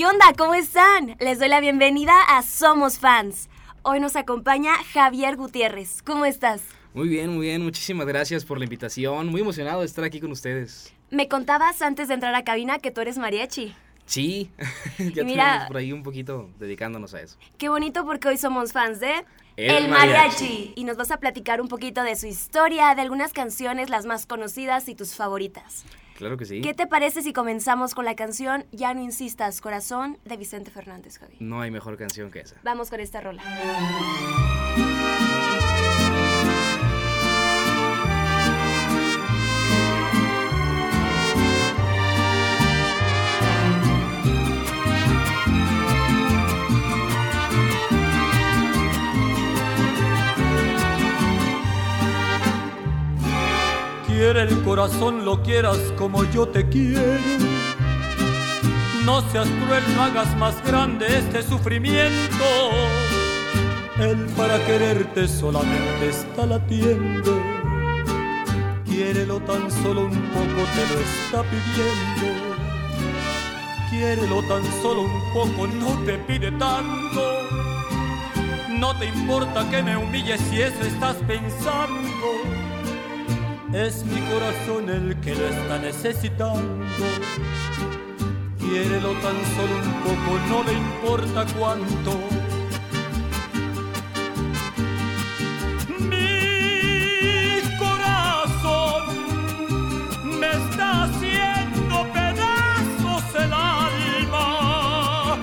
¿Qué onda? ¿Cómo están? Les doy la bienvenida a Somos Fans. Hoy nos acompaña Javier Gutiérrez. ¿Cómo estás? Muy bien, muy bien. Muchísimas gracias por la invitación. Muy emocionado de estar aquí con ustedes. Me contabas antes de entrar a cabina que tú eres mariachi. Sí, ya Mira- por ahí un poquito dedicándonos a eso. Qué bonito porque hoy somos fans de El mariachi. Y nos vas a platicar un poquito de su historia, de algunas canciones, las más conocidas y tus favoritas. Claro que sí. ¿Qué te parece si comenzamos con la canción Ya no insistas, corazón de Vicente Fernández, Javi? No hay mejor canción que esa. Vamos con esta rola. Quiere el corazón, lo quieras como yo te quiero. No seas cruel, no hagas más grande este sufrimiento. Él para quererte solamente está latiendo. Quiérelo tan solo un poco, te lo está pidiendo. Quiérelo tan solo un poco, no te pide tanto. No te importa que me humilles si eso estás pensando. Es mi corazón el que lo está necesitando. Quiérelo tan solo un poco, no le importa cuánto. Mi corazón me está haciendo pedazos el alma.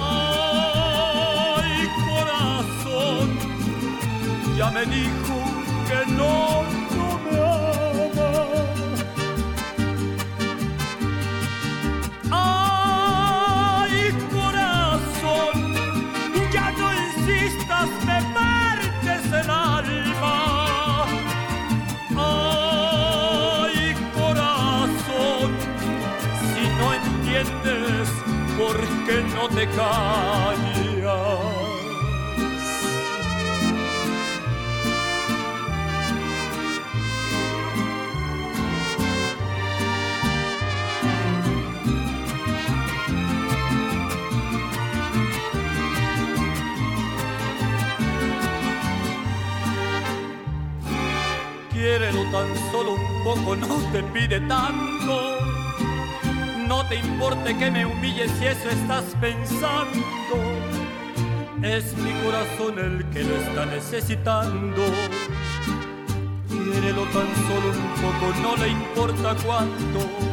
Ay, corazón, ya me dijo que no, te callas? Quiérelo tan solo un poco, no te pide tanto. No te importe que me humilles si eso estás pensando. Es mi corazón el que lo está necesitando. Quiérelo tan solo un poco, no le importa cuánto.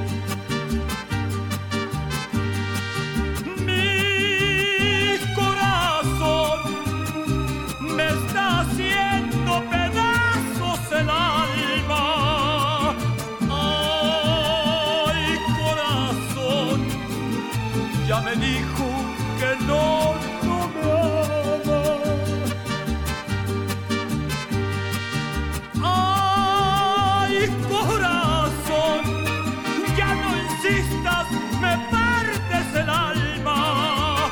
Me dijo que no, ama. Ay, corazón, ya no insistas, me partes el alma.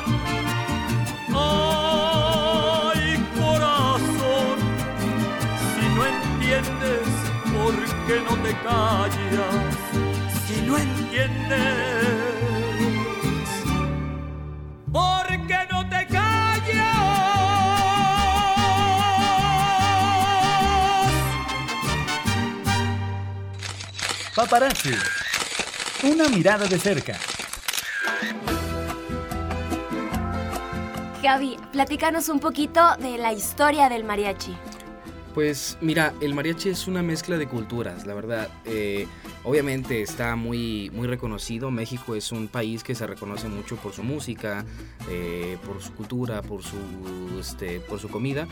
Ay, corazón, si no entiendes, ¿por qué no te callas? Si no entiendes, Paparazzi. Una mirada de cerca. Javi, platícanos un poquito de la historia del mariachi. Pues mira, el mariachi es una mezcla de culturas, la verdad. Eh, obviamente está muy, muy reconocido. México es un país que se reconoce mucho por su música, eh, por su cultura, por su, este, por su comida.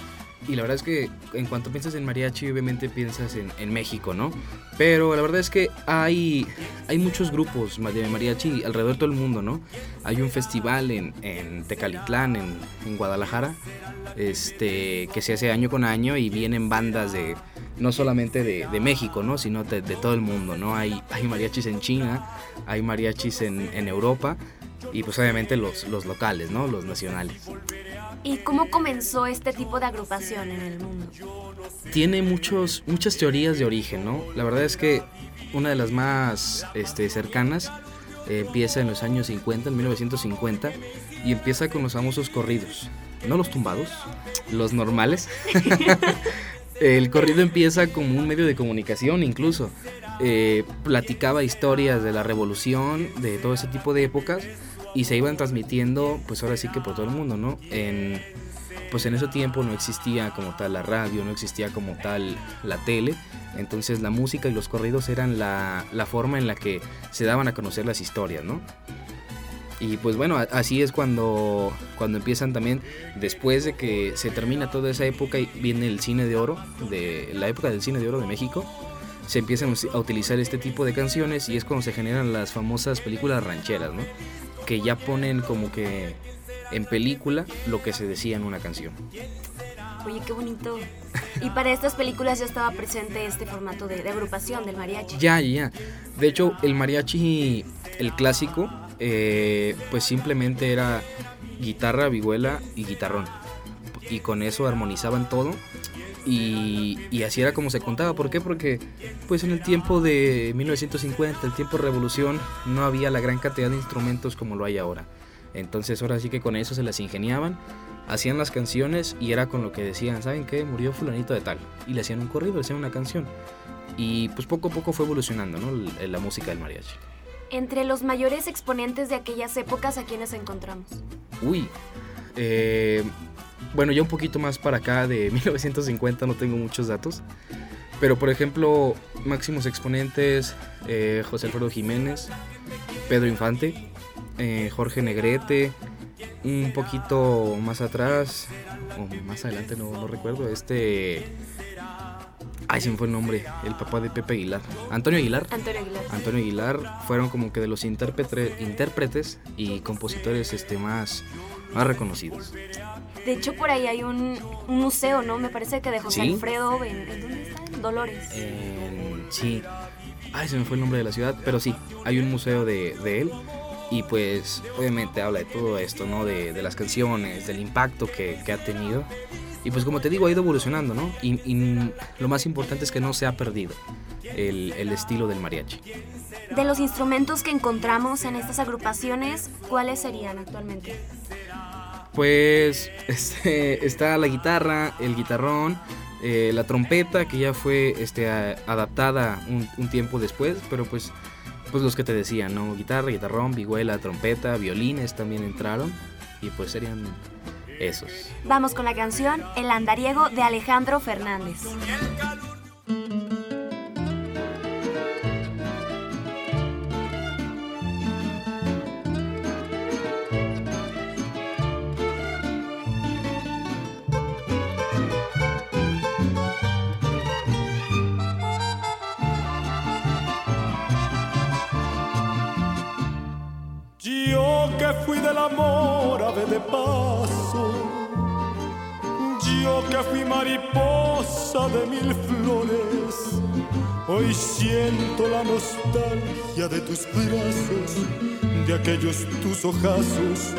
Y la verdad es que en cuanto piensas en mariachi, obviamente piensas en, en México, ¿no? Pero la verdad es que hay, hay muchos grupos de mariachi alrededor de todo el mundo, ¿no? Hay un festival en, en Tecalitlán, en, en Guadalajara, este, que se hace año con año y vienen bandas de no solamente de, de México, ¿no? sino de, de, todo el mundo. ¿no? Hay, hay mariachis en China, hay mariachis en, Europa y pues obviamente los, los locales, ¿no? los nacionales. ¿Y cómo comenzó este tipo de agrupación en el mundo? Tiene muchos, muchas teorías de origen, ¿no? La verdad es que una de las más este, cercanas eh, empieza en los años 50, en 1950, y empieza con los famosos corridos. No los tumbados, los normales. el corrido empieza como un medio de comunicación incluso. Eh, platicaba historias de la revolución, de todo ese tipo de épocas, y se iban transmitiendo, pues ahora sí que por todo el mundo, ¿no? En, pues en ese tiempo no existía como tal la radio, no existía como tal la tele, entonces la música y los corridos eran la, la forma en la que se daban a conocer las historias, ¿no? Y pues bueno, así es cuando, cuando empiezan también, después de que se termina toda esa época y viene el cine de oro, de la época del cine de oro de México, se empiezan a utilizar este tipo de canciones y es cuando se generan las famosas películas rancheras, ¿no? Que ya ponen como que en película lo que se decía en una canción. Oye, qué bonito. Y para estas películas ya estaba presente este formato de, de agrupación del mariachi. Ya, ya. De hecho, el mariachi, el clásico, eh, pues simplemente era guitarra, vihuela y guitarrón. Y con eso armonizaban todo. Y, y, así era como se contaba. ¿Por qué? Porque pues en el tiempo de 1950, el tiempo de revolución, no había la gran cantidad de instrumentos como lo hay ahora. Entonces ahora sí que con eso se las ingeniaban, hacían las canciones y era con lo que decían, ¿saben qué? Murió fulanito de tal. Y le hacían un corrido, le hacían una canción. Y pues poco a poco fue evolucionando, ¿no? La, la música del mariachi. Entre los mayores exponentes de aquellas épocas, ¿a quiénes encontramos? Uy, eh, bueno, ya un poquito más para acá, de 1950, no tengo muchos datos. Pero por ejemplo, máximos exponentes, eh, José Alfredo Jiménez, Pedro Infante, eh, Jorge Negrete, un poquito más atrás, o más adelante, no, no recuerdo, este... Ay, se me fue el nombre, el papá de Pepe Aguilar. Antonio Aguilar. Antonio Aguilar. Antonio Aguilar fueron como que de los intérprete, intérpretes y compositores este, más, más reconocidos. De hecho, por ahí hay un, un museo, ¿no? Me parece que de José ¿Sí? Alfredo. ¿en, en dónde está? En Dolores. Eh, sí. Ay, se me fue el nombre de la ciudad, pero sí, hay un museo de, de él. Y pues obviamente habla de todo esto, ¿no? De, de las canciones, del impacto que, que, ha tenido. Y pues como te digo, ha ido evolucionando, ¿no? Y, y lo más importante es que no se ha perdido el, el, estilo del mariachi. De los instrumentos que encontramos en estas agrupaciones, ¿cuáles serían actualmente? Pues este, está la guitarra, el guitarrón, eh, la trompeta que ya fue este, adaptada un, un, tiempo después, pero pues, pues los que te decía, ¿no? Guitarra, guitarrón, vihuela, trompeta, violines también entraron y pues serían esos. Vamos con la canción El andariego de Alejandro Fernández. Amor ave de paso, yo que fui mariposa de mil flores, hoy siento la nostalgia de tus brazos, de aquellos tus ojazos,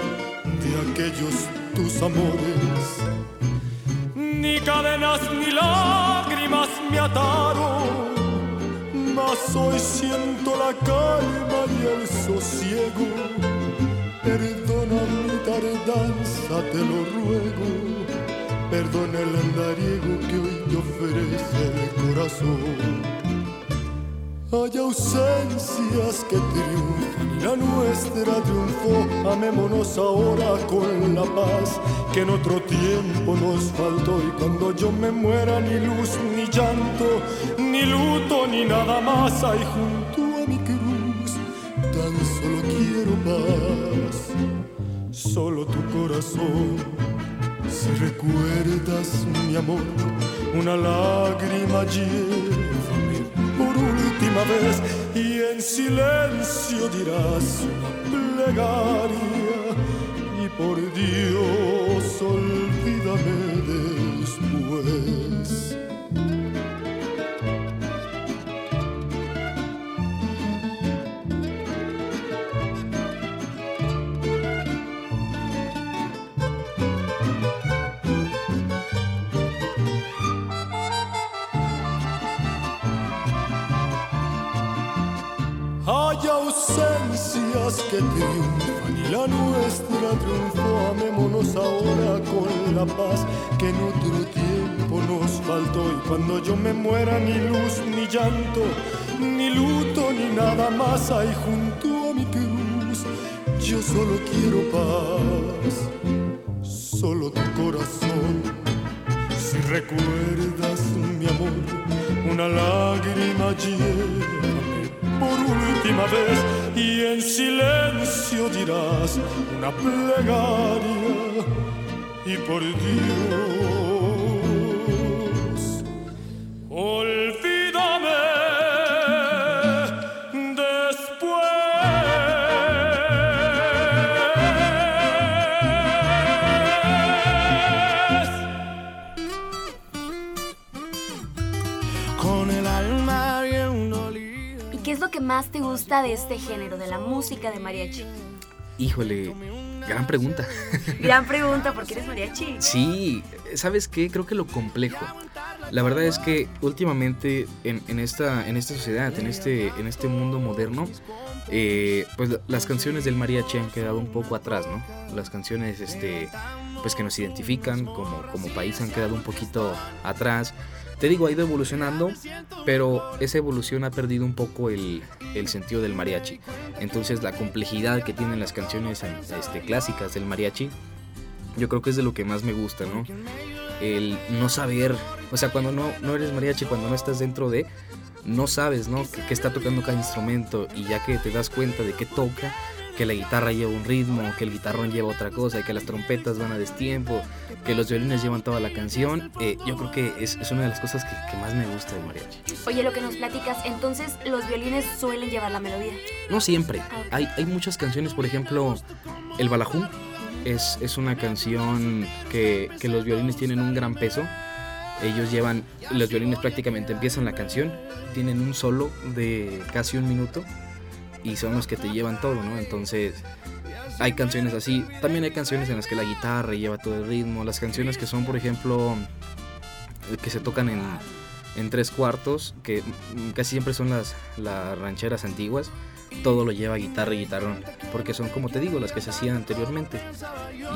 de aquellos tus amores. Ni cadenas ni lágrimas me ataron mas hoy siento la calma y el sosiego. Perdona mi tardanza, te lo ruego. Perdona el andariego que hoy te ofrece el corazón. Hay ausencias que triunfan la nuestra triunfó. Amémonos ahora con la paz que en otro tiempo nos faltó. Y cuando yo me muera, ni luz, ni llanto, ni luto, ni nada más hay junto paz. Solo tu corazón, si recuerdas mi amor, una lágrima llévame por última vez y en silencio dirás una plegaria y por Dios olvídame después. Ausencias que triunfan y la nuestra triunfó. Amémonos ahora con la paz que en otro tiempo nos faltó. Y cuando yo me muera, ni luz, ni llanto, ni luto, ni nada más hay junto a mi cruz. Yo solo quiero paz, solo tu corazón. Si recuerdas mi amor, una lágrima llévame por última vez y en silencio dirás una plegaria y por Dios gusta de este género, de la música de mariachi? Híjole, gran pregunta. Gran pregunta, ¿por qué eres mariachi? Sí, ¿sabes qué? Creo que lo complejo. La verdad es que últimamente en, en esta, en esta sociedad, en este, en este mundo moderno, eh, pues la- las canciones del mariachi han quedado un poco atrás, ¿no? Las canciones este, pues que nos identifican como, como país han quedado un poquito atrás. Te digo, ha ido evolucionando, pero esa evolución ha perdido un poco el, el sentido del mariachi. Entonces la complejidad que tienen las canciones este, clásicas del mariachi, yo creo que es de lo que más me gusta, ¿no? El no saber, o sea, cuando no, no eres mariachi, cuando no estás dentro de, no sabes, ¿no? Que, está tocando cada instrumento y ya que te das cuenta de qué toca, que la guitarra lleva un ritmo, que el guitarrón lleva otra cosa, que las trompetas van a destiempo, que los violines llevan toda la canción, eh, yo creo que es, es una de las cosas que, que más me gusta de mariachi. Oye, lo que nos platicas, entonces los violines suelen llevar la melodía. No siempre. Hay, hay muchas canciones, por ejemplo, El Balajú es, es una canción que, que los violines tienen un gran peso. Ellos llevan, los violines prácticamente empiezan la canción, tienen un solo de casi un minuto y son los que te llevan todo, ¿no? Entonces hay canciones así. También hay canciones en las que la guitarra lleva todo el ritmo. Las canciones que son, por ejemplo, que se tocan en, en tres cuartos, que casi siempre son las, las rancheras antiguas, todo lo lleva guitarra y guitarrón, porque son como te digo, las que se hacían anteriormente.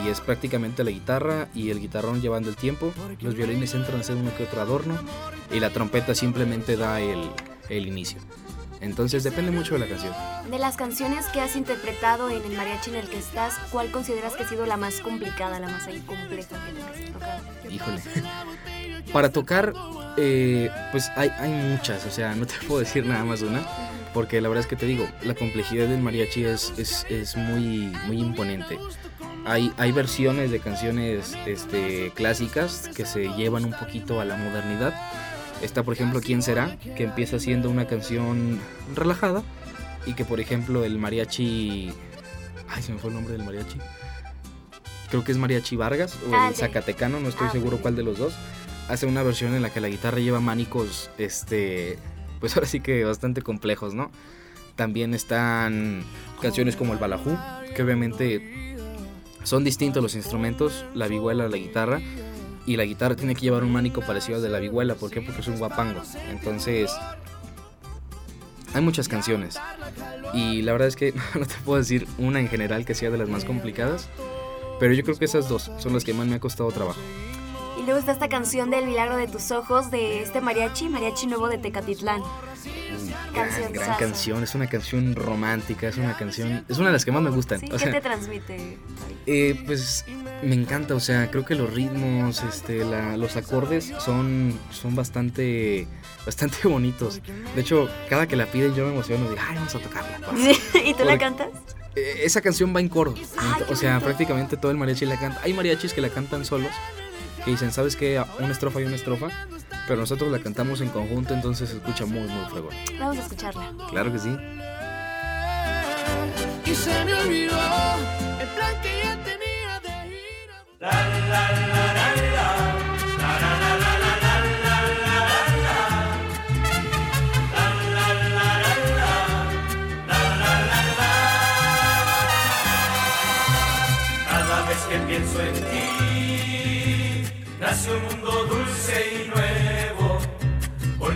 Y es prácticamente la guitarra y el guitarrón llevando el tiempo, los violines entran a hacer uno que otro adorno y la trompeta simplemente da el, el inicio. Entonces depende mucho de la canción. De las canciones que has interpretado en el mariachi en el que estás, ¿cuál consideras que ha sido la más complicada, la más ahí compleja que has tocado? Híjole. Para tocar, eh, pues hay, hay muchas, o sea, no te puedo decir nada más una, porque la verdad es que te digo, la complejidad del mariachi es, es, es muy, muy imponente. Hay, hay versiones de canciones este, clásicas que se llevan un poquito a la modernidad. Está, por ejemplo, ¿Quién será? Que empieza siendo una canción relajada y que, por ejemplo, el mariachi... Ay, se me fue el nombre del mariachi. Creo que es Mariachi Vargas o Ah, el. Zacatecano, no estoy Ah, seguro cuál de los dos. Hace una versión en la que la guitarra lleva mánicos, este, pues ahora sí que bastante complejos, ¿no? También están canciones como el balajú, que obviamente son distintos los instrumentos, la vihuela, la guitarra, y la guitarra tiene que llevar un mánico parecido al de la vihuela, ¿por qué? Porque es un guapango. Entonces, hay muchas canciones. Y la verdad es que no te puedo decir una en general que sea de las más complicadas, pero yo creo que esas dos son las que más me ha costado trabajo. Y luego está esta canción del milagro de tus ojos de este mariachi, mariachi nuevo de Tecatitlán. Gran, Canción gran sasa. canción, es una canción romántica, es una canción, es una de las que más me gustan. Sí, o ¿qué te transmite? eh, pues me encanta, o sea, creo que los ritmos, este, la- los acordes son, son bastante, bastante bonitos. De hecho, cada que la piden yo me emociono, digo, ay, vamos a tocarla. Sí, ¿Y tú la cantas? eh, esa canción va en coro. Qué o sea, bonito. prácticamente todo el mariachi la canta. Hay mariachis que la cantan solos, que dicen, ¿sabes qué? Una estrofa y una estrofa. Pero nosotros la cantamos en conjunto, entonces se escucha muy, muy fregón. Vamos a escucharla. Claro que sí. y se me olvidó el plan que ya tenía de ir a... Cada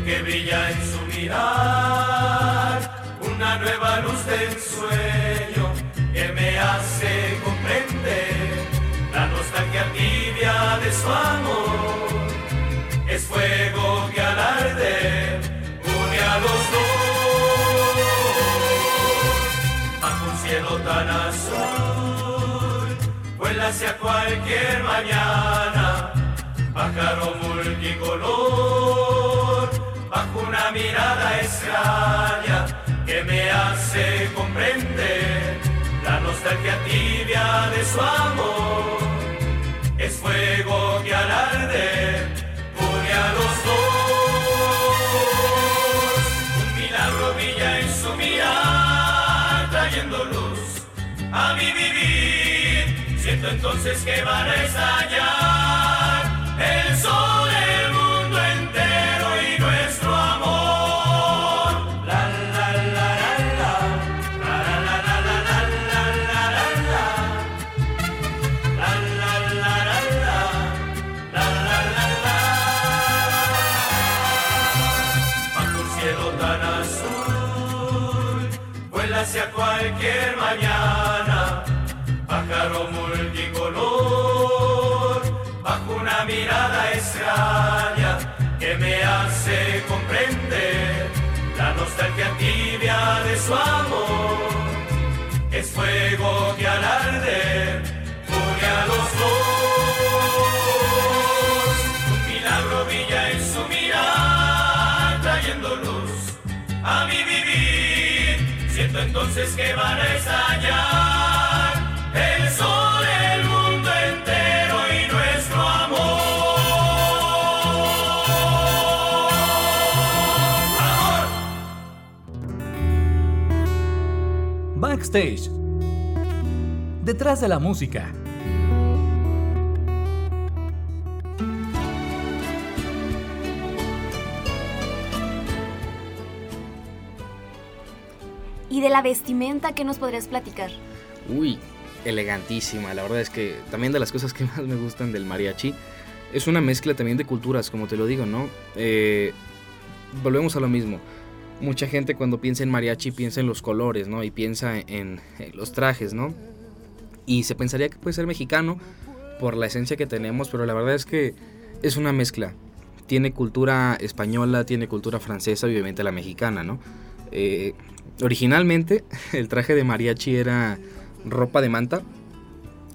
porque brilla en su mirar una nueva luz de ensueño que me hace comprender la nostalgia tibia de su amor. Es fuego que al arder une a los dos. Bajo un cielo tan azul, vuela hacia cualquier mañana, pájaro multicolor, mirada extraña que me hace comprender la nostalgia tibia de su amor. Es fuego que al arder une a los dos. Un milagro brilla en su mirar, trayendo luz a mi vivir. Siento entonces que van a estallar el sol, nostalgia tibia de su amor. Es fuego que al arder une a los dos. Un milagro brilla en su mirar, trayendo luz a mi vivir. Siento entonces que van a estallar Backstage. Detrás de la música. ¿Y de la vestimenta qué nos podrías platicar? Uy, elegantísima. La verdad es que también de las cosas que más me gustan del mariachi es una mezcla también de culturas, como te lo digo, ¿no? Eh, volvemos a lo mismo. Mucha gente cuando piensa en mariachi piensa en los colores, ¿no? Y piensa en, los trajes, ¿no? Y se pensaría que puede ser mexicano por la esencia que tenemos, pero la verdad es que es una mezcla. Tiene cultura española, tiene cultura francesa y obviamente la mexicana, ¿no? Eh, originalmente el traje de mariachi era ropa de manta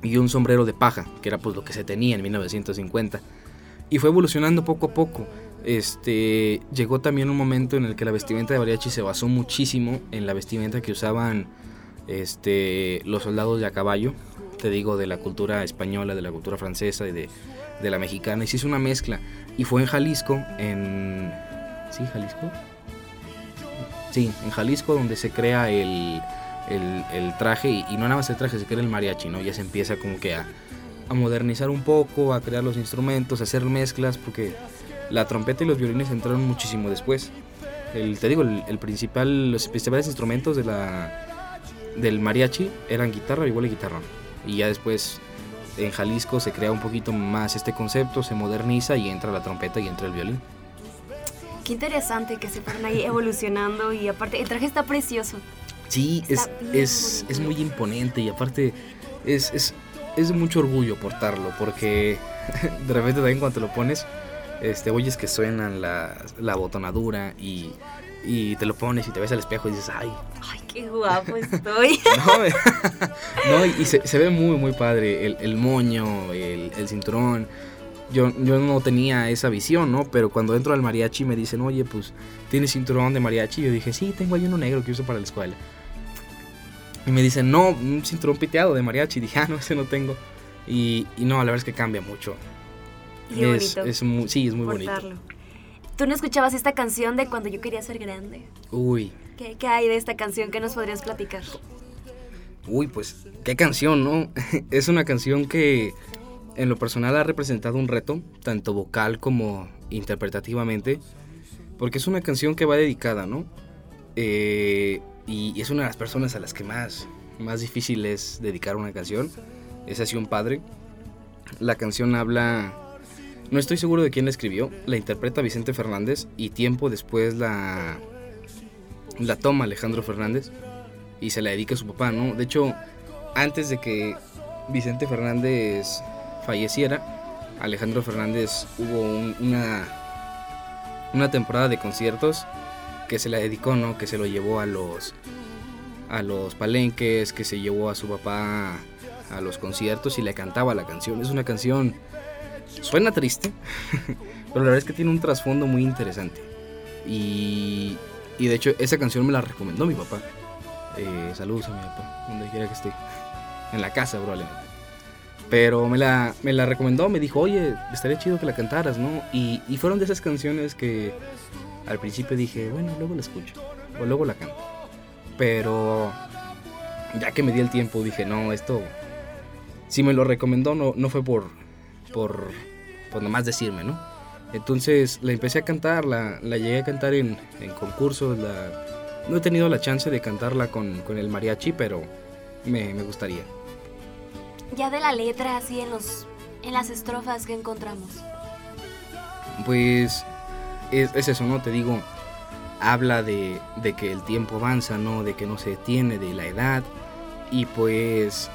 y un sombrero de paja, que era pues lo que se tenía en 1950. Y fue evolucionando poco a poco. Este, llegó también un momento en el que la vestimenta de mariachi se basó muchísimo en la vestimenta que usaban este, los soldados de a caballo, te digo, de la cultura española, de la cultura francesa y de, la mexicana. Y se hizo una mezcla. Y fue en Jalisco, en... ¿Sí, Jalisco? Sí, en Jalisco donde se crea el, traje y, no nada más el traje, se crea el mariachi, ¿no? Ya se empieza como que a modernizar un poco, a crear los instrumentos, a hacer mezclas, porque la trompeta y los violines entraron muchísimo después. El, te digo, el, el principal, los principales instrumentos de la, del mariachi eran guitarra, igual y guitarra. Y ya después en Jalisco se crea un poquito más este concepto, se moderniza y entra la trompeta y entra el violín. Qué interesante que se fueron ahí evolucionando y aparte el traje está precioso. Sí, es, Está es, es bonito. muy imponente y aparte es, es, es mucho orgullo portarlo porque de repente también cuando te lo pones, este, oyes que suenan la, la botonadura y, y te lo pones y te ves al espejo y dices, ay, Ay, qué guapo estoy. no, no, y y se, se ve muy, muy padre el, el moño, el, el cinturón. Yo, yo no tenía esa visión, ¿no? Pero cuando entro al mariachi me dicen, oye, pues, ¿tienes cinturón de mariachi? Yo dije, sí, tengo ahí uno negro que uso para la escuela. Y me dicen, no, un cinturón piteado de mariachi. dije, ah, no, ese no tengo. Y, y no, la verdad es que cambia mucho. Y qué es, bonito. es muy, sí, es muy portarlo. bonito. ¿Tú no escuchabas esta canción de cuando yo quería ser grande? Uy, ¿Qué, qué hay de esta canción que nos podrías platicar? uy, pues, qué canción, ¿no? es una canción que en lo personal ha representado un reto, tanto vocal como interpretativamente, porque es una canción que va dedicada, ¿no? Eh, y es una de las personas a las que más, más difícil es dedicar una canción. Es así un padre. La canción habla... No estoy seguro de quién la escribió. La interpreta Vicente Fernández y tiempo después la, la toma Alejandro Fernández y se la dedica a su papá, ¿no? De hecho, antes de que Vicente Fernández falleciera, Alejandro Fernández hubo un- una, una temporada de conciertos que se la dedicó, ¿no? Que se lo llevó a los, a los palenques, que se llevó a su papá a los conciertos y le cantaba la canción. Es una canción, suena triste, pero la verdad es que tiene un trasfondo muy interesante. Y, y de hecho esa canción me la recomendó mi papá. Eh, saludos a mi papá, donde quiera que esté. En la casa probablemente. Pero me la, me la recomendó, me dijo, oye, estaría chido que la cantaras, ¿no? Y, y fueron de esas canciones que al principio dije, bueno, luego la escucho, o luego la canto. Pero ya que me di el tiempo, dije, no, esto, si me lo recomendó, no, no fue por, por, por nomás decirme, ¿no? Entonces la empecé a cantar, la, la llegué a cantar en, en concursos, la, no he tenido la chance de cantarla con, con el mariachi, pero me, me gustaría. Ya de la letra, así en los en las estrofas que encontramos. Pues es, es eso, ¿no? Te digo, habla de, de que el tiempo avanza, ¿no? De que no se detiene, de la edad. Y pues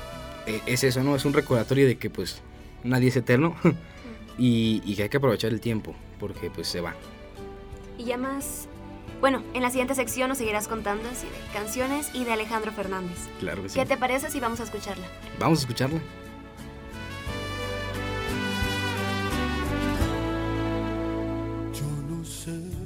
e- es eso, ¿no? Es un recordatorio de que pues nadie es eterno y, y que hay que aprovechar el tiempo porque pues se va. Y ya más. Bueno, en la siguiente sección nos seguirás contando así de canciones y de Alejandro Fernández. Claro que sí. ¿Qué te parece si vamos a escucharla? Vamos a escucharla. Yo no sé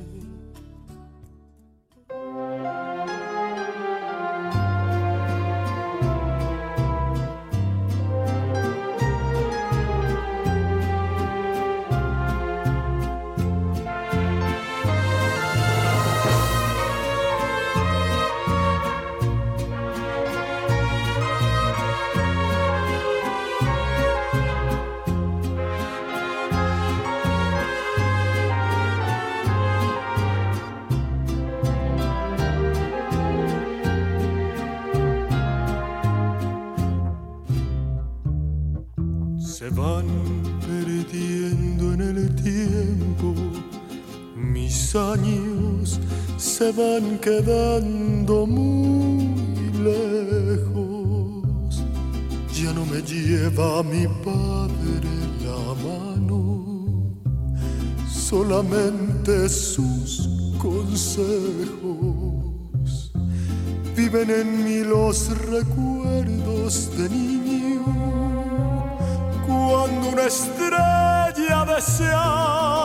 van quedando muy lejos. Ya no me lleva mi padre la mano, solamente sus consejos. Viven en mí los recuerdos de niño cuando una estrella deseaba.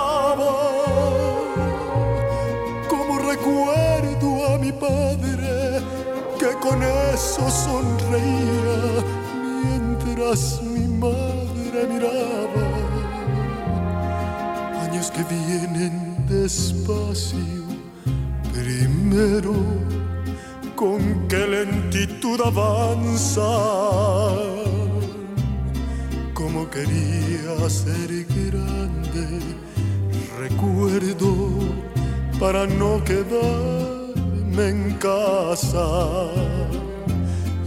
Con eso sonreía mientras mi madre miraba. Años que vienen despacio, primero con qué lentitud avanza como quería ser grande. Recuerdo para no en casa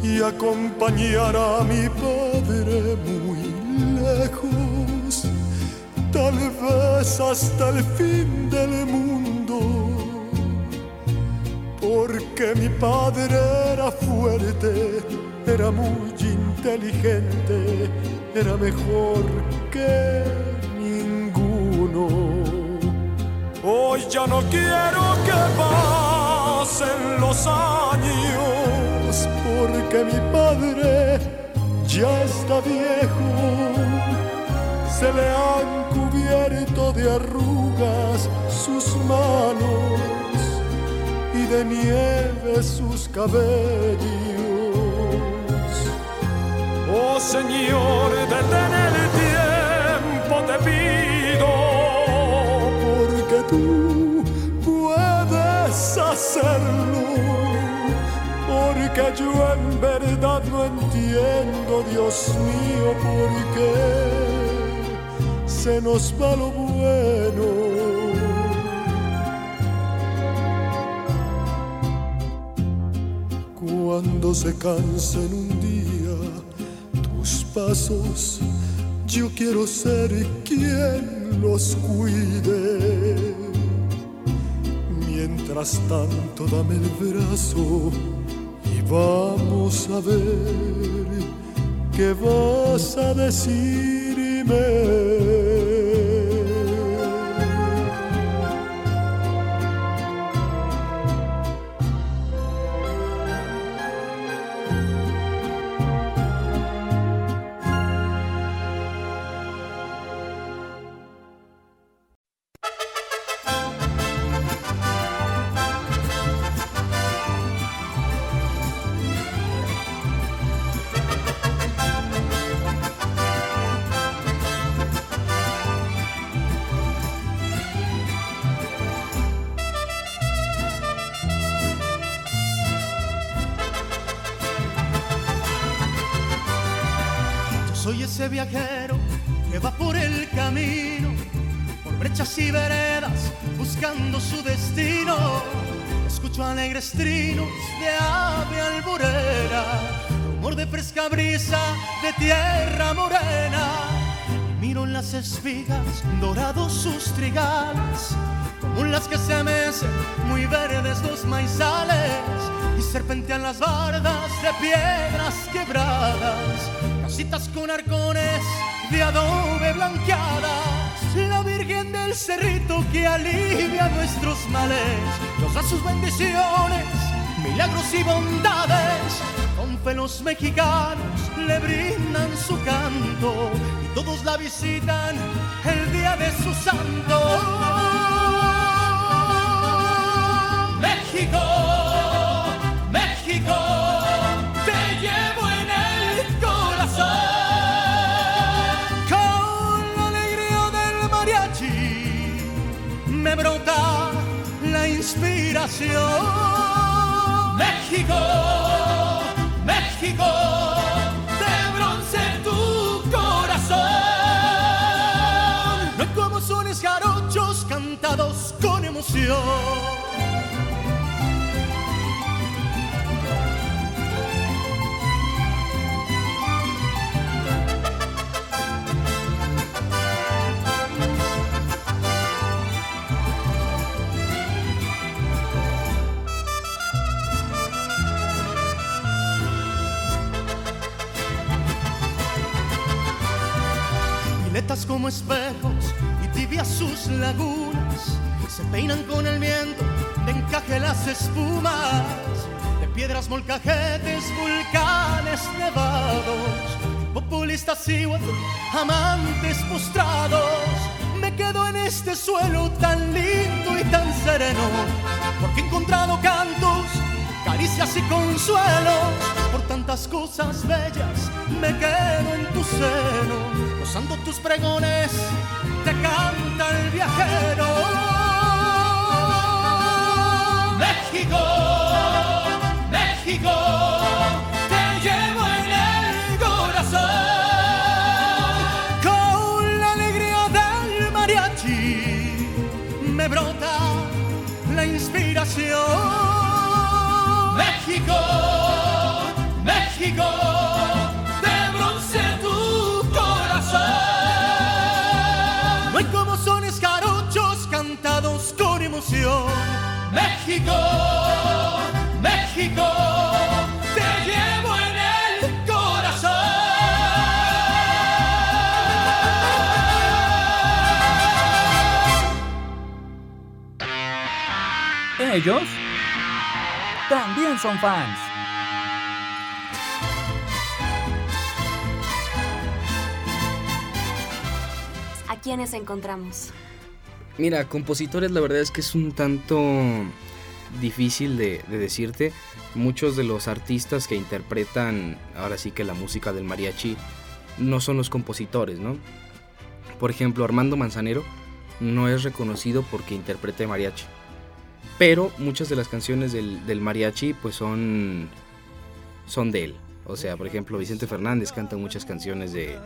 y acompañar a mi padre muy lejos, tal vez hasta el fin del mundo. Porque mi padre era fuerte, era muy inteligente, era mejor que ninguno. Hoy ya no quiero que pasen los años, porque mi padre ya está viejo. Se le han cubierto de arrugas sus manos y de nieve sus cabellos. Señor, detén el tiempo, te pido, hacerlo, porque yo en verdad no entiendo, Dios mío, por qué se nos va lo bueno. Cuando se cansen un día tus pasos, yo quiero ser quien los cuide. Mientras tanto, dame el brazo y vamos a ver qué vas a decirme. Escucho alegres trinos de ave alborera, rumor de fresca brisa de tierra morena. Miro en las espigas dorados sus trigales, como las que se mecen muy verdes los maizales y serpentean las bardas de piedras quebradas, casitas con arcones de adobe blanqueadas, la Del Cerrito que alivia nuestros males, nos da sus bendiciones, milagros y bondades, con fe los mexicanos le brindan su canto y todos la visitan el día de su santo. México, México, inspiración. México, México, de bronce tu corazón. No como sones jarochos cantados con emoción. Como espejos y tibias sus lagunas se peinan con el viento de encaje las espumas de piedras molcajetes, volcanes nevados, populistas y amantes postrados. Me quedo en este suelo tan lindo y tan sereno porque he encontrado cantos caricias y consuelos por tantas cosas bellas me quedo en tu seno gozando tus pregones te canta el viajero. México México, México, de bronce tu corazón. No hay como sones jarochos cantados con emoción. México, México, te llevo en el corazón. Ellos también son fans. ¿A quiénes encontramos? Mira, compositores la verdad es que es un tanto difícil de, de decirte. Muchos de los artistas que interpretan ahora sí que la música del mariachi no son los compositores, ¿no? Por ejemplo, Armando Manzanero no es reconocido porque interprete mariachi. Pero muchas de las canciones del, mariachi pues son, son de él. O sea, por ejemplo, Vicente Fernández canta muchas canciones de,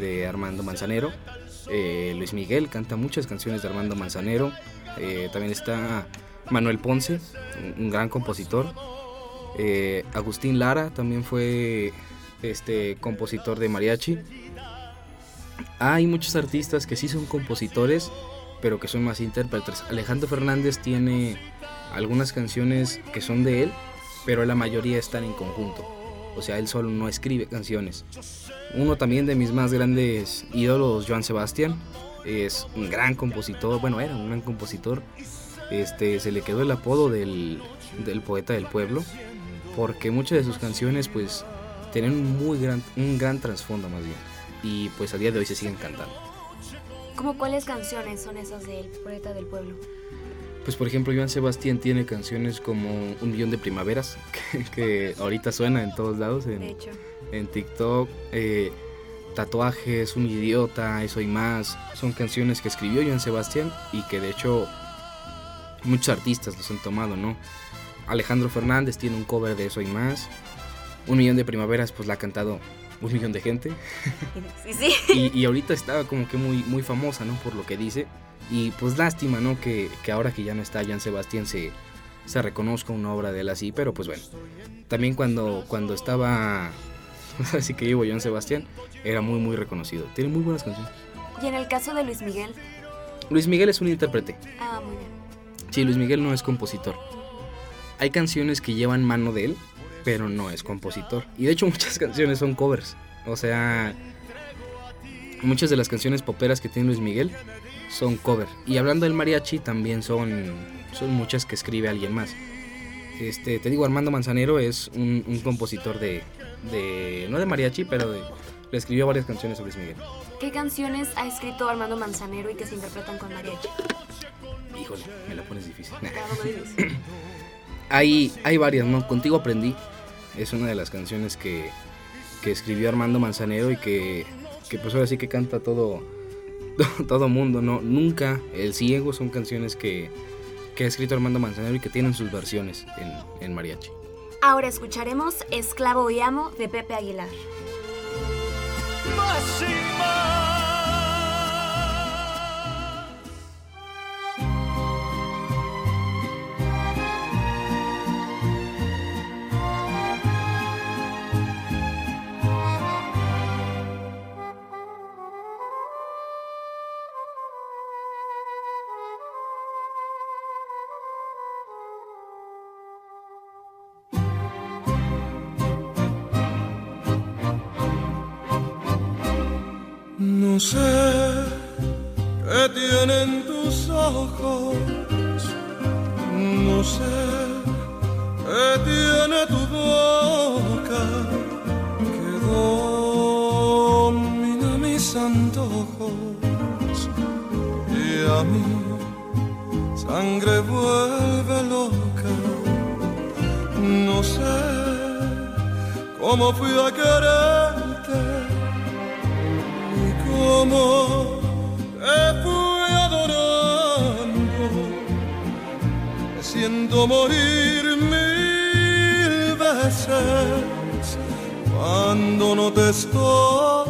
de Armando Manzanero. Eh, Luis Miguel canta muchas canciones de Armando Manzanero. Eh, también está Manuel Ponce, un, un gran compositor. Eh, Agustín Lara también fue este compositor de mariachi. Hay muchos artistas que sí son compositores, pero que son más intérpretes. Alejandro Fernández tiene algunas canciones que son de él, pero la mayoría están en conjunto. O sea, él solo no escribe canciones. Uno también de mis más grandes ídolos, Joan Sebastián, es un gran compositor, bueno, era un gran compositor. Este, se le quedó el apodo del, del poeta del pueblo, porque muchas de sus canciones pues tienen un muy gran, un gran trasfondo más bien. Y pues a día de hoy se siguen cantando. ¿Cómo cuáles canciones son esas del poeta del pueblo? Pues por ejemplo, Joan Sebastián tiene canciones como Un Millón de Primaveras, que, que ahorita suena en todos lados, en, De hecho, en TikTok. eh, Tatuajes, Un Idiota, Eso y más. Son canciones que escribió Joan Sebastián y que de hecho muchos artistas los han tomado, ¿no? Alejandro Fernández tiene un cover de Eso y más. Un Millón de Primaveras, pues la ha cantado un millón de gente. sí, sí. y, y ahorita está como que muy, muy famosa, ¿no? Por lo que dice. Y pues lástima, ¿no? Que, que ahora que ya no está Jan Sebastián se, se reconozca una obra de él así, pero pues bueno. También cuando, cuando estaba, así que llevo Jan Sebastián, era muy, muy reconocido. Tiene muy buenas canciones. Y en el caso de Luis Miguel, Luis Miguel es un intérprete. ah, muy bien. Sí, Luis Miguel no es compositor. Hay canciones que llevan mano de él, pero no es compositor. Y de hecho muchas canciones son covers. O sea, muchas de las canciones poperas que tiene Luis Miguel son cover. Y hablando del mariachi, también son, son muchas que escribe alguien más. Este, te digo, Armando Manzanero es un, un compositor de, de, no de mariachi, pero de, le escribió varias canciones a Luis Miguel. ¿Qué canciones ha escrito Armando Manzanero y que se interpretan con mariachi? Híjole, me la pones difícil. Hay, hay varias, ¿no? Contigo aprendí. Es una de las canciones que, que escribió Armando Manzanero y que, que pues ahora sí que canta todo, todo mundo, ¿no? Nunca, El Ciego son canciones que, que ha escrito Armando Manzanero y que tienen sus versiones en, en mariachi. Ahora escucharemos Esclavo y Amo de Pepe Aguilar. Sé qué tienen tus ojos, no sé qué tiene tu boca que domina mis antojos y a mi sangre vuelve loca. No sé cómo fui a quererte y cómo te fui adorando. Me siento morir mil veces cuando no te estoy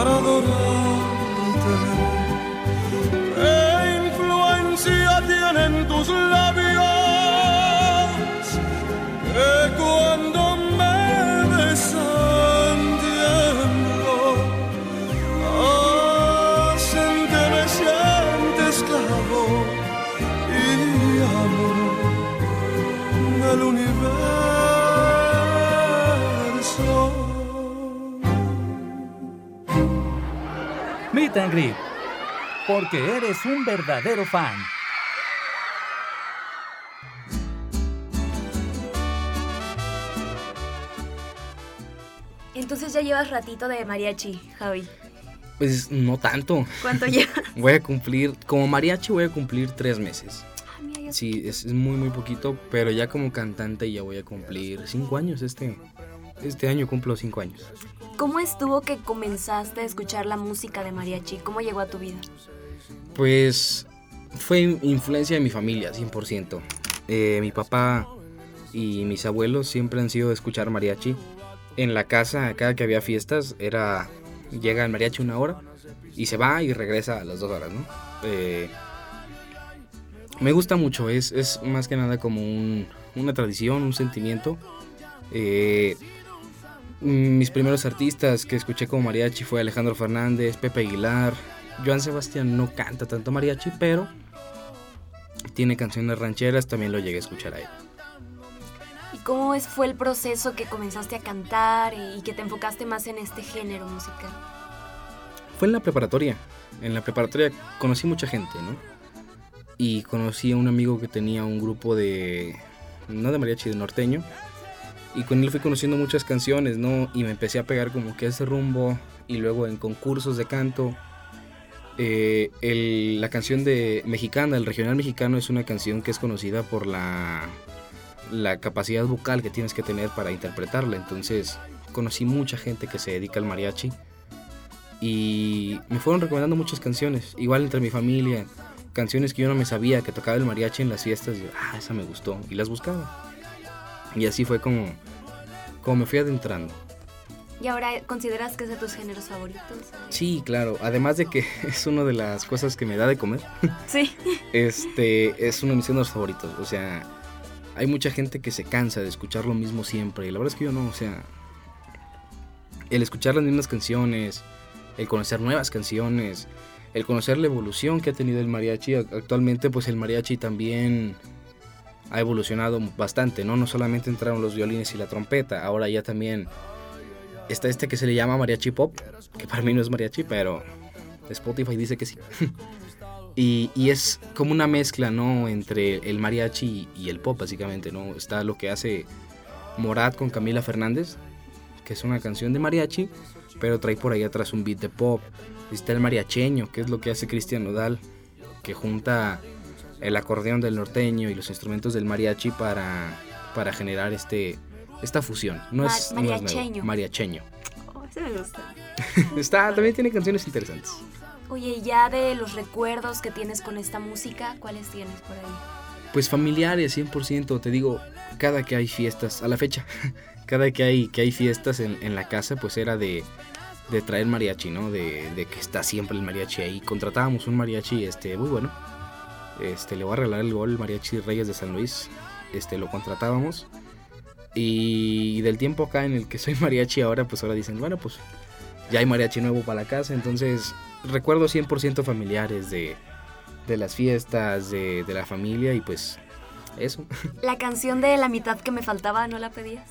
para adorarte. Meet and Greet. Porque eres un verdadero fan. Entonces ya llevas ratito de mariachi, Javi. Pues no tanto. ¿Cuánto llevas? Voy a cumplir, como mariachi voy a cumplir tres meses. Ah, mira, ya- Sí, es, es muy, muy poquito, pero ya como cantante ya voy a cumplir cinco años este, este año cumplo cinco años. ¿Cómo estuvo que comenzaste a escuchar la música de mariachi? ¿Cómo llegó a tu vida? Pues fue influencia de mi familia, 100%. Eh, mi papá y mis abuelos siempre han sido de escuchar mariachi. En la casa, cada que había fiestas, era llega el mariachi una hora y se va y regresa a las dos horas, ¿no? Eh, me gusta mucho, es, es más que nada como un- una tradición, un sentimiento. Eh, mis primeros artistas que escuché como mariachi fue Alejandro Fernández, Pepe Aguilar. Joan Sebastián no canta tanto mariachi, pero tiene canciones rancheras, también lo llegué a escuchar a él. ¿Y cómo fue el proceso que comenzaste a cantar y que te enfocaste más en este género musical? Fue en la preparatoria. En la preparatoria conocí mucha gente, ¿no? Y conocí a un amigo que tenía un grupo de. No de mariachi, de norteño. Y con él fui conociendo muchas canciones, ¿no? Y me empecé a pegar como que ese rumbo. Y luego en concursos de canto. eh, la canción de mexicana, el regional mexicano, es una canción que es conocida por la, la capacidad vocal que tienes que tener para interpretarla. Entonces conocí mucha gente que se dedica al mariachi y me fueron recomendando muchas canciones, igual entre mi familia, canciones que yo no me sabía que tocaba el mariachi en las fiestas, y ah, esa me gustó y las buscaba. Y así fue como, como me fui adentrando. ¿Y ahora consideras que es de tus géneros favoritos? Sí, claro, además de que es una de las cosas que me da de comer, Sí. este es uno de mis géneros favoritos, o sea, hay mucha gente que se cansa de escuchar lo mismo siempre y la verdad es que yo no, o sea, el escuchar las mismas canciones, el conocer nuevas canciones, el conocer la evolución que ha tenido el mariachi. Ac- Actualmente pues el mariachi también ha evolucionado bastante, ¿no? No solamente entraron los violines y la trompeta, ahora ya también está este que se le llama mariachi pop, que para mí no es mariachi, pero Spotify dice que sí. y, y es como una mezcla, ¿no? Entre el mariachi y el pop, básicamente, ¿no? Está lo que hace Morat con Camila Fernández, que es una canción de mariachi, pero trae por ahí atrás un beat de pop. Está el mariacheño, que es lo que hace Cristian Nodal, que junta el acordeón del norteño y los instrumentos del mariachi para, para generar este, esta fusión. No, Ma- es, no es nuevo, mariacheño. mariacheño. Oh, ese me gusta. Está, también tiene canciones interesantes. Oye, y ya de los recuerdos que tienes con esta música, ¿cuáles tienes por ahí? Pues familiares, 100%. Te digo, cada que hay fiestas, a la fecha, cada que hay, que hay fiestas en, en la casa, pues era de, de traer mariachi, ¿no? De, de que está siempre el mariachi ahí. Contratábamos un mariachi este, muy bueno. Este, le voy a regalar el gol, mariachi Reyes de San Luis. Este, lo contratábamos. Y del tiempo acá en el que soy mariachi ahora, pues ahora dicen, bueno, pues ya hay mariachi nuevo para la casa. Entonces, recuerdos 100% familiares de, de las fiestas, de, de la familia y pues eso. La canción de la mitad que me faltaba, ¿no la pedías?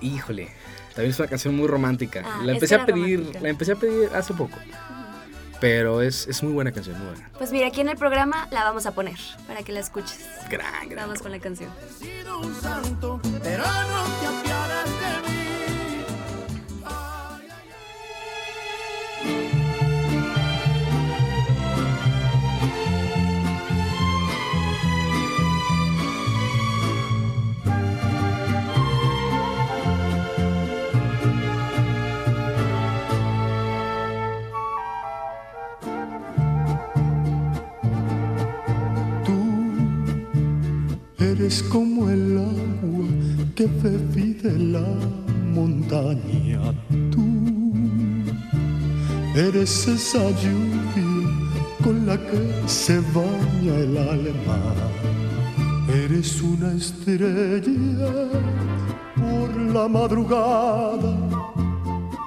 Híjole, también es una canción muy romántica. Ah, la empecé a pedir, romántica. la empecé a pedir hace poco. Pero es, es muy buena canción, muy buena. Pues mira, aquí en el programa la vamos a poner para que la escuches. Gran, gran. Vamos con la canción. sido un santo, pero no te apiades eres como el agua que bebí de la montaña. Tú eres esa lluvia con la que se baña el alma. Eres una estrella por la madrugada.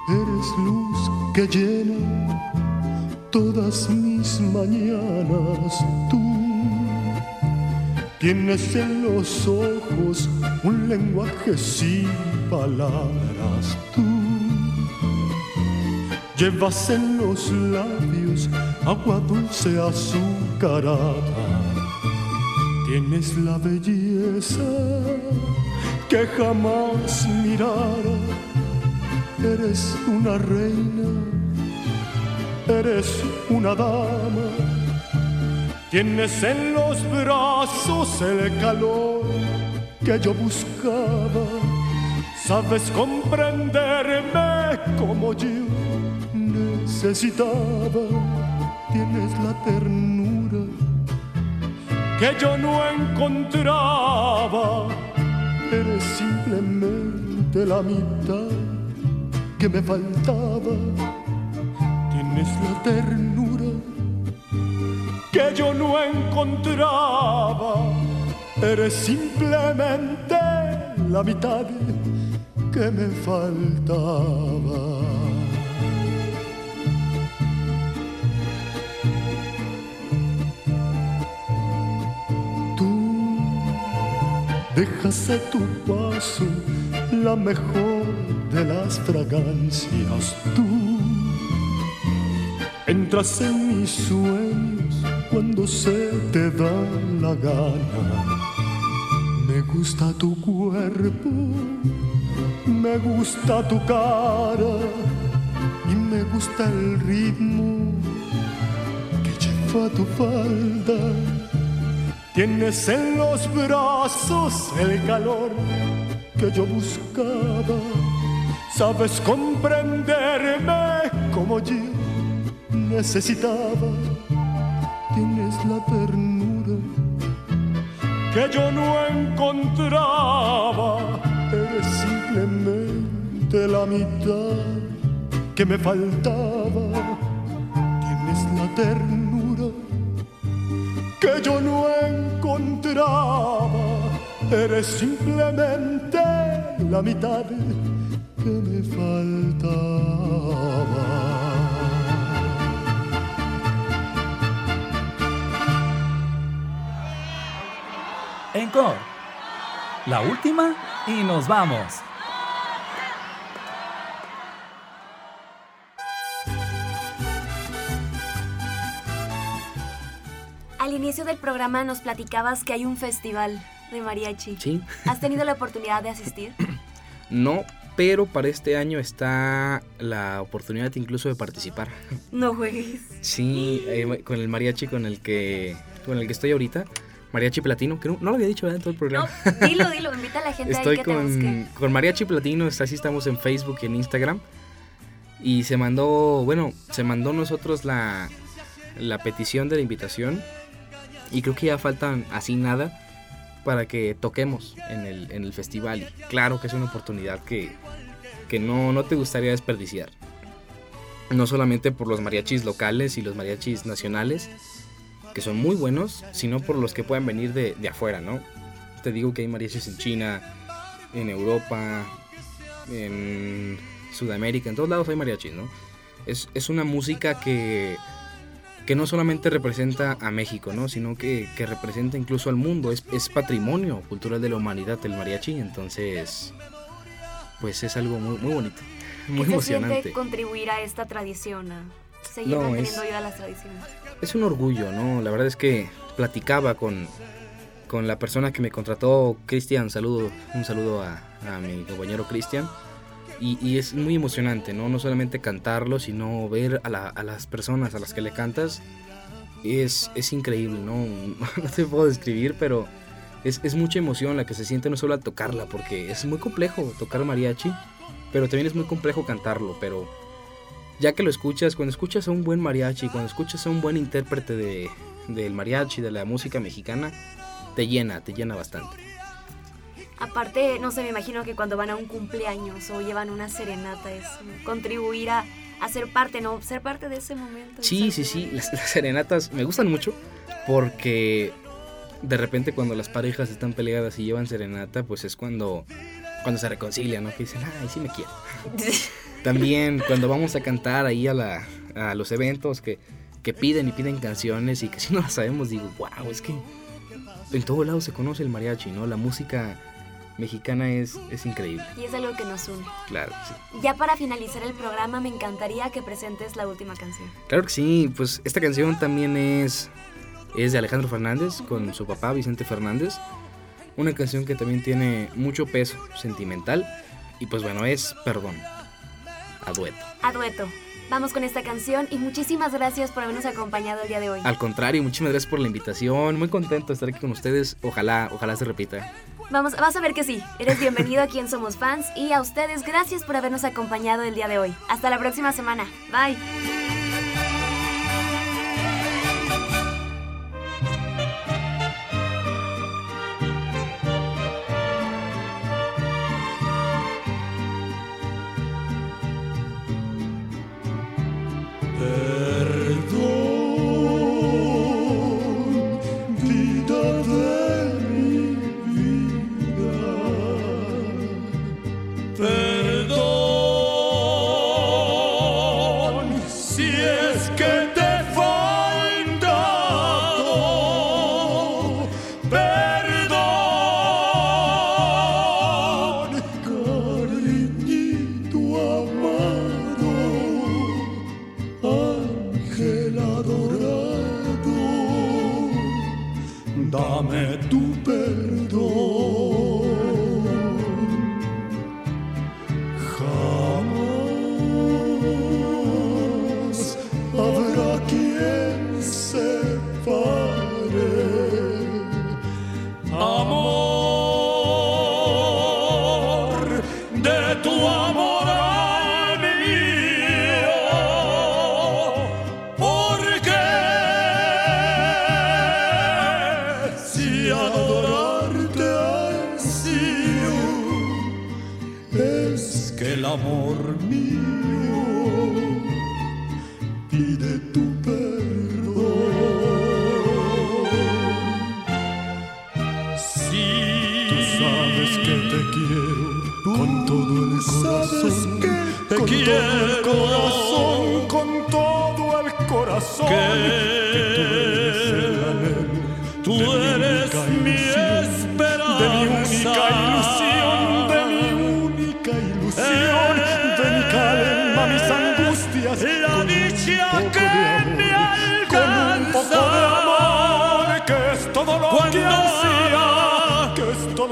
Eres luz que llena todas mis mañanas. Tú tienes en los ojos un lenguaje sin palabras. Tú llevas en los labios agua dulce azucarada. Tienes la belleza que jamás mirara. Eres una reina, eres una dama. Tienes en los brazos el calor que yo buscaba. Sabes comprenderme como yo necesitaba. Tienes la ternura que yo no encontraba. Eres simplemente la mitad que me faltaba. Tienes la ternura que yo no encontraba. Eres simplemente la mitad que me faltaba. Tú dejas a tu paso la mejor de las fragancias. Tú entras en mis sueños cuando se te da la gana. Me gusta tu cuerpo, me gusta tu cara y me gusta el ritmo que lleva tu falda. Tienes en los brazos el calor que yo buscaba. Sabes comprenderme como yo necesitaba. La ternura que yo no encontraba. Eres simplemente la mitad que me faltaba. Tienes la ternura que yo no encontraba. Eres simplemente la mitad que me faltaba. Encore. La última y nos vamos. Al inicio del programa nos platicabas que hay un festival de mariachi. Sí. ¿Has tenido la oportunidad de asistir? No, pero para este año está la oportunidad incluso de participar. No juegues. Sí, eh, con el mariachi con el que con el que estoy ahorita, Mariachi Platino, que no, no lo había dicho ¿verdad? en todo el programa. No, dilo, dilo, invita a la gente Estoy ahí que te con, con Mariachi Platino, así estamos en Facebook y en Instagram. Y se mandó, bueno, se mandó nosotros la, la petición de la invitación. Y creo que ya faltan así nada para que toquemos en el, en el festival. Y claro que es una oportunidad que, que no, no te gustaría desperdiciar. No solamente por los mariachis locales y los mariachis nacionales, que son muy buenos, sino por los que pueden venir de, de afuera, ¿no? Te digo que hay mariachis en China, en Europa, en Sudamérica, en todos lados hay mariachis, ¿no? Es, es una música que, que no solamente representa a México, ¿no? Sino que, que representa incluso al mundo, es, es patrimonio cultural de la humanidad el mariachi, entonces, pues es algo muy, muy bonito, muy ¿Qué se emocionante. siente contribuir a esta tradición, a seguir No, manteniendo es- viva las tradiciones? Es un orgullo, ¿no? La verdad es que platicaba con, con la persona que me contrató, Cristian, saludo, un saludo a, a mi compañero Cristian. Y, y es muy emocionante, ¿no? No solamente cantarlo, sino ver a, la- a las personas a las que le cantas. Es, es increíble, ¿no? No te puedo describir, pero es, es mucha emoción la que se siente no solo al tocarla, porque es muy complejo tocar mariachi, pero también es muy complejo cantarlo, pero ya que lo escuchas, cuando escuchas a un buen mariachi, cuando escuchas a un buen intérprete de, del mariachi, de la música mexicana, te llena, te llena bastante. Aparte, no sé, me imagino que cuando van a un cumpleaños o llevan una serenata es contribuir a, a ser parte, ¿no? Ser parte de ese momento. Sí, sí, sí. Las, las serenatas me gustan mucho porque de repente cuando las parejas están peleadas y llevan serenata, pues es cuando, cuando se reconcilian, ¿no? Que dicen, ay, sí me quiero. También cuando vamos a cantar ahí a, la, a los eventos que, que piden y piden canciones y que si no las sabemos, digo, wow, es que en todo lado se conoce el mariachi, ¿no? La música mexicana es, es increíble. Y es algo que nos une. Claro, sí. Ya para finalizar el programa, me encantaría que presentes la última canción. Claro que sí, pues esta canción también es, es de Alejandro Fernández con su papá Vicente Fernández. Una canción que también tiene mucho peso sentimental y pues bueno, es Perdón, a dueto. A dueto. Vamos con esta canción y muchísimas gracias por habernos acompañado el día de hoy. Al contrario, muchísimas gracias por la invitación, muy contento de estar aquí con ustedes, ojalá, ojalá se repita. Vamos, vas a ver que sí. Eres bienvenido aquí en Somos Fans y a ustedes gracias por habernos acompañado el día de hoy. Hasta la próxima semana. Bye.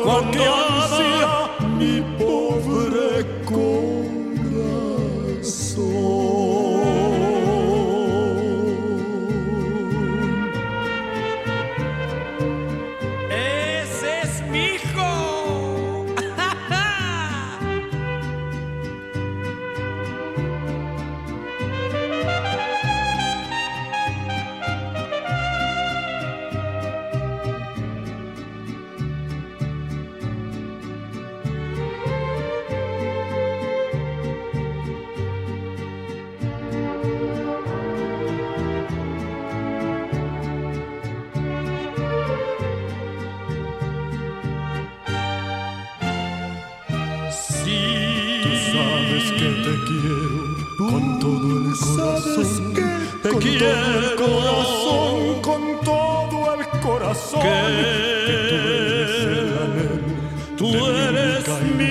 Que quiero con todo el corazón, te quiero corazón, con todo el corazón, que tú eres el anhelo, tú eres mi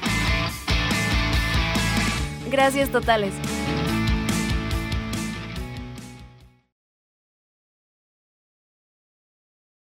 Gracias totales.